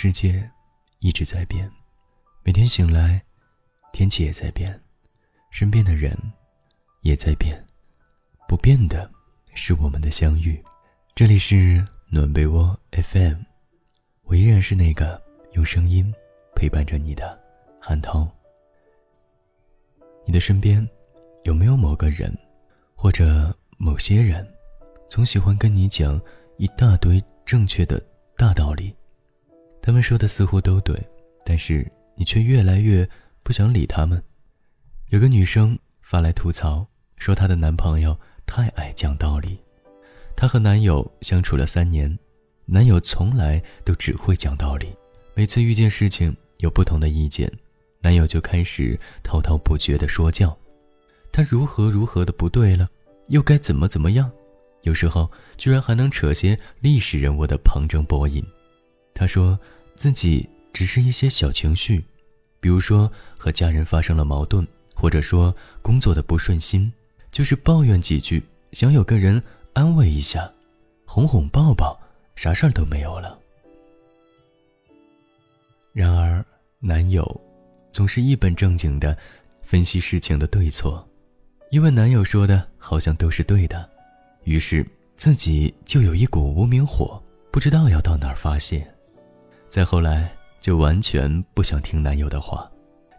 世界一直在变，每天醒来，天气也在变，身边的人也在变，不变的是我们的相遇。这里是暖被窝 FM，我依然是那个用声音陪伴着你的韩涛。你的身边有没有某个人，或者某些人，总喜欢跟你讲一大堆正确的大道理？他们说的似乎都对，但是你却越来越不想理他们。有个女生发来吐槽，说她的男朋友太爱讲道理。她和男友相处了三年，男友从来都只会讲道理，每次遇见事情有不同的意见，男友就开始滔滔不绝的说教，他如何如何的不对了，又该怎么怎么样，有时候居然还能扯些历史人物的旁征博引。他说自己只是一些小情绪，比如说和家人发生了矛盾，或者说工作的不顺心，就是抱怨几句，想有个人。安慰一下，哄哄抱抱，啥事儿都没有了。然而，男友总是一本正经的分析事情的对错，因为男友说的好像都是对的，于是自己就有一股无名火，不知道要到哪儿发泄。再后来，就完全不想听男友的话，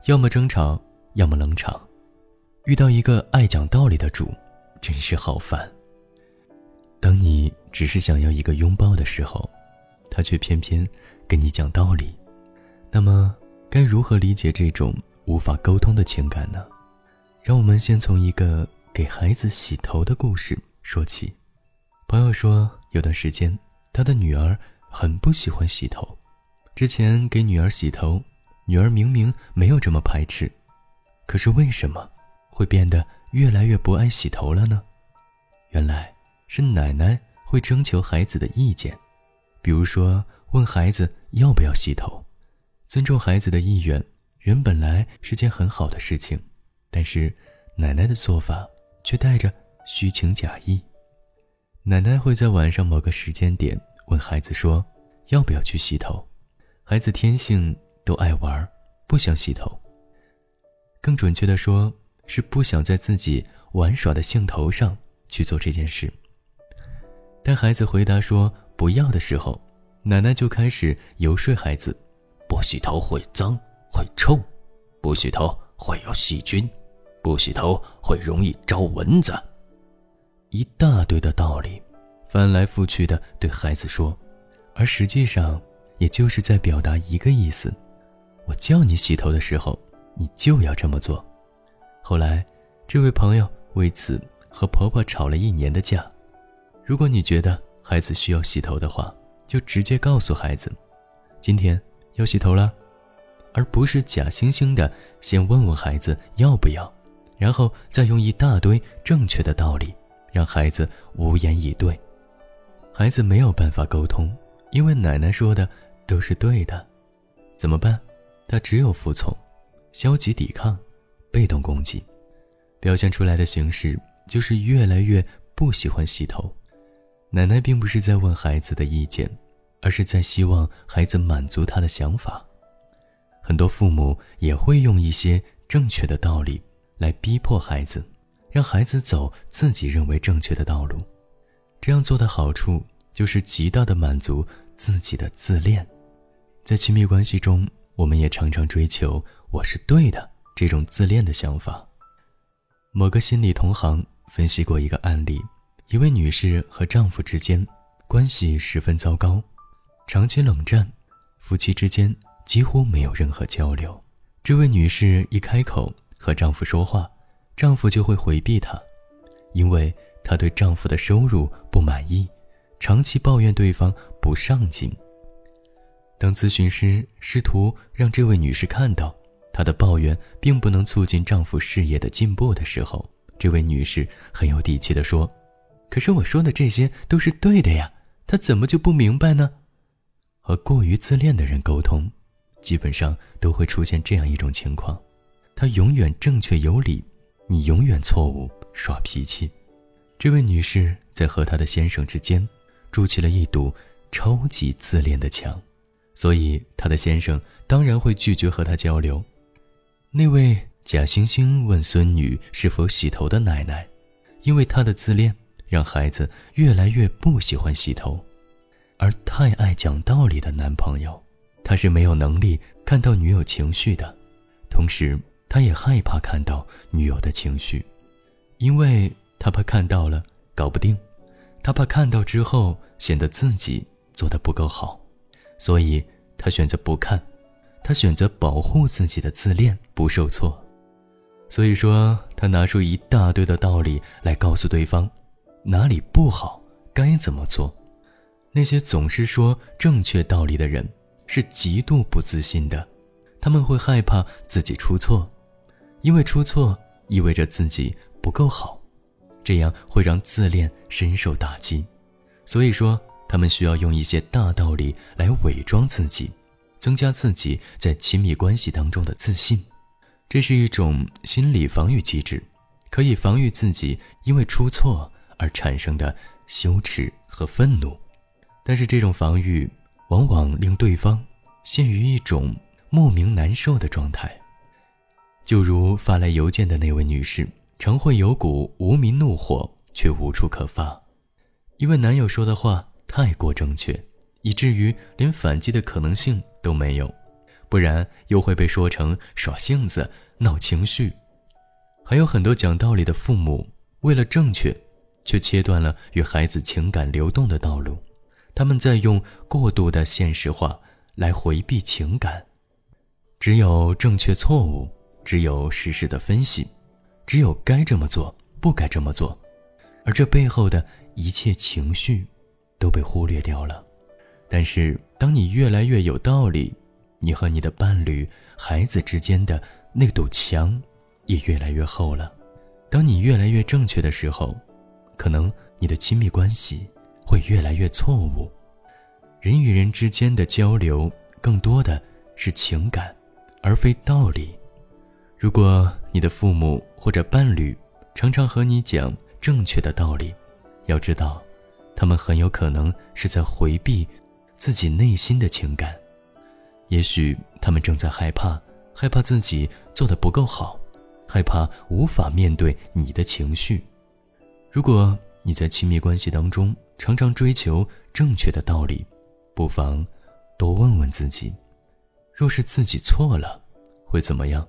要么争吵，要么冷场。遇到一个爱讲道理的主，真是好烦。当你只是想要一个拥抱的时候，他却偏偏跟你讲道理，那么该如何理解这种无法沟通的情感呢？让我们先从一个给孩子洗头的故事说起。朋友说，有段时间他的女儿很不喜欢洗头，之前给女儿洗头，女儿明明没有这么排斥，可是为什么会变得越来越不爱洗头了呢？原来。是奶奶会征求孩子的意见，比如说问孩子要不要洗头，尊重孩子的意愿，原本来是件很好的事情，但是奶奶的做法却带着虚情假意。奶奶会在晚上某个时间点问孩子说要不要去洗头，孩子天性都爱玩，不想洗头。更准确的说，是不想在自己玩耍的兴头上去做这件事。当孩子回答说不要的时候，奶奶就开始游说孩子：不洗头会脏会臭，不洗头会有细菌，不洗头会容易招蚊子。一大堆的道理，翻来覆去的对孩子说，而实际上也就是在表达一个意思：我叫你洗头的时候，你就要这么做。后来，这位朋友为此和婆婆吵了一年的架。如果你觉得孩子需要洗头的话，就直接告诉孩子，今天要洗头了，而不是假惺惺的先问问孩子要不要，然后再用一大堆正确的道理让孩子无言以对。孩子没有办法沟通，因为奶奶说的都是对的，怎么办？他只有服从，消极抵抗，被动攻击，表现出来的形式就是越来越不喜欢洗头。奶奶并不是在问孩子的意见，而是在希望孩子满足他的想法。很多父母也会用一些正确的道理来逼迫孩子，让孩子走自己认为正确的道路。这样做的好处就是极大的满足自己的自恋。在亲密关系中，我们也常常追求“我是对的”这种自恋的想法。某个心理同行分析过一个案例。一位女士和丈夫之间关系十分糟糕，长期冷战，夫妻之间几乎没有任何交流。这位女士一开口和丈夫说话，丈夫就会回避她，因为她对丈夫的收入不满意，长期抱怨对方不上进。当咨询师试图让这位女士看到她的抱怨并不能促进丈夫事业的进步的时候，这位女士很有底气地说。可是我说的这些都是对的呀，他怎么就不明白呢？和过于自恋的人沟通，基本上都会出现这样一种情况：他永远正确有理，你永远错误耍脾气。这位女士在和她的先生之间筑起了一堵超级自恋的墙，所以她的先生当然会拒绝和她交流。那位假惺惺问孙女是否洗头的奶奶，因为她的自恋，让孩子越来越不喜欢洗头；而太爱讲道理的男朋友，他是没有能力看到女友情绪的，同时他也害怕看到女友的情绪，因为他怕看到了搞不定，他怕看到之后显得自己做的不够好，所以他选择不看。他选择保护自己的自恋不受挫，所以说他拿出一大堆的道理来告诉对方哪里不好，该怎么做。那些总是说正确道理的人是极度不自信的，他们会害怕自己出错，因为出错意味着自己不够好，这样会让自恋深受打击。所以说，他们需要用一些大道理来伪装自己。增加自己在亲密关系当中的自信，这是一种心理防御机制，可以防御自己因为出错而产生的羞耻和愤怒。但是这种防御往往令对方陷于一种莫名难受的状态。就如发来邮件的那位女士，常会有股无名怒火，却无处可发，因为男友说的话太过正确。以至于连反击的可能性都没有，不然又会被说成耍性子、闹情绪。还有很多讲道理的父母，为了正确，却切断了与孩子情感流动的道路。他们在用过度的现实化来回避情感。只有正确错误，只有事实的分析，只有该这么做，不该这么做，而这背后的一切情绪，都被忽略掉了。但是，当你越来越有道理，你和你的伴侣、孩子之间的那堵墙也越来越厚了。当你越来越正确的时候，可能你的亲密关系会越来越错误。人与人之间的交流更多的是情感，而非道理。如果你的父母或者伴侣常常和你讲正确的道理，要知道，他们很有可能是在回避。自己内心的情感，也许他们正在害怕，害怕自己做的不够好，害怕无法面对你的情绪。如果你在亲密关系当中常常追求正确的道理，不妨多问问自己：若是自己错了，会怎么样？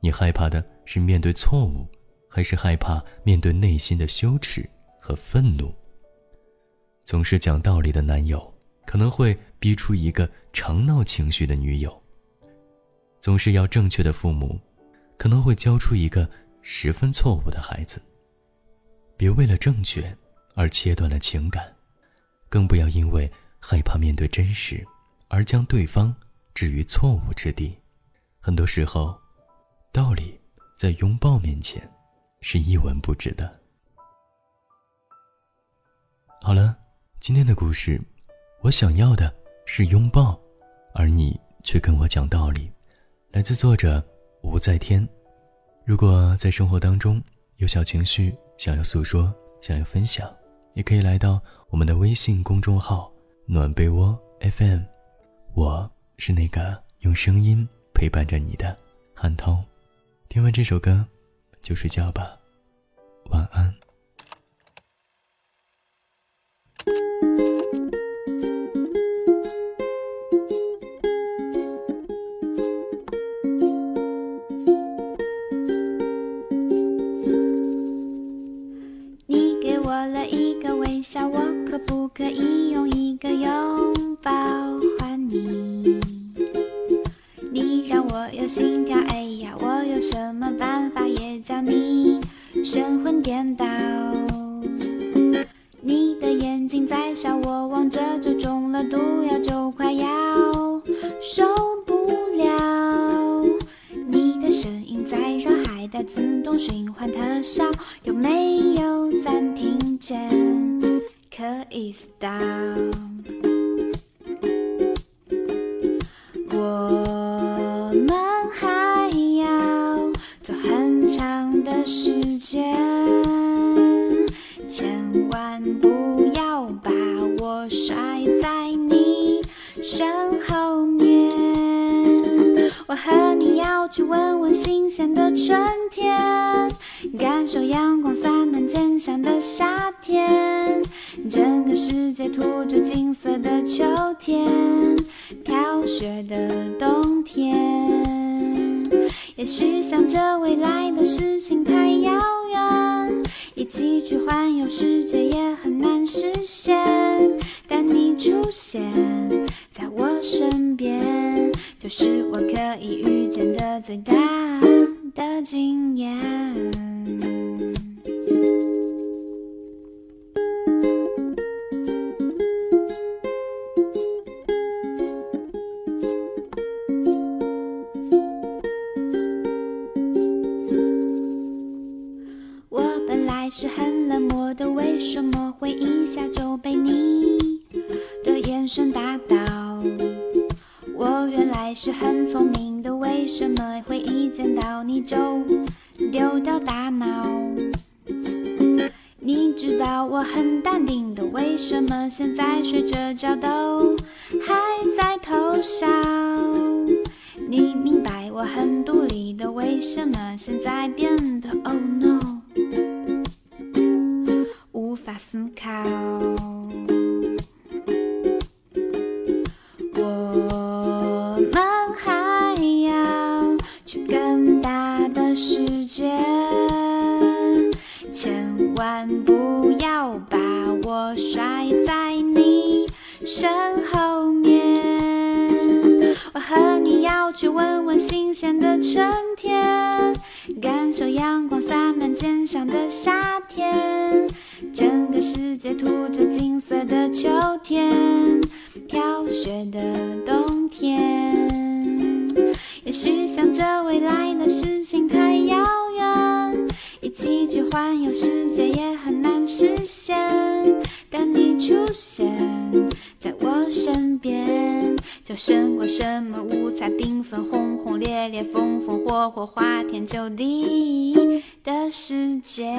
你害怕的是面对错误，还是害怕面对内心的羞耻和愤怒？总是讲道理的男友。可能会逼出一个常闹情绪的女友。总是要正确的父母，可能会教出一个十分错误的孩子。别为了正确而切断了情感，更不要因为害怕面对真实，而将对方置于错误之地。很多时候，道理在拥抱面前是一文不值的。好了，今天的故事。我想要的是拥抱，而你却跟我讲道理。来自作者吴在天。如果在生活当中有小情绪想要诉说、想要分享，也可以来到我们的微信公众号“暖被窝 FM”。我是那个用声音陪伴着你的韩涛。听完这首歌，就睡觉吧，晚安。了一个微笑，我可不可以用一个拥抱换你？你让我有心跳，哎呀，我有什么办法也将你神魂颠倒？你的眼睛在笑，我望着就中了毒药，就快要受不了。你的声音在绕，还带自动循环特效，有没有？暂停键可以 stop？我们还要走很长的时间。千万不要把我甩在你身后面。我。和你要去闻闻新鲜的春天，感受阳光洒满肩上的夏天，整个世界涂着金色的秋天，飘雪的冬天。也许想着未来的事情太遥远，一起去环游世界也很难实现，但你出现在我身边。就是我可以遇见的最大的惊艳。很聪明的，为什么会一见到你就丢掉大脑？你知道我很淡定的，为什么现在睡着觉都还在偷笑？你明白我很独立的，为什么现在变得 Oh no，无法思考？我们身后面。我和你要去闻闻新鲜的春天，感受阳光洒满肩上的夏天，整个世界涂着金色的秋天，飘雪的冬天。也许想着未来的事情太遥远，一起去环游世界也很难实现。但你出现身边，就胜过什么五彩缤纷、轰轰烈烈、风风火火、花天酒地的世界。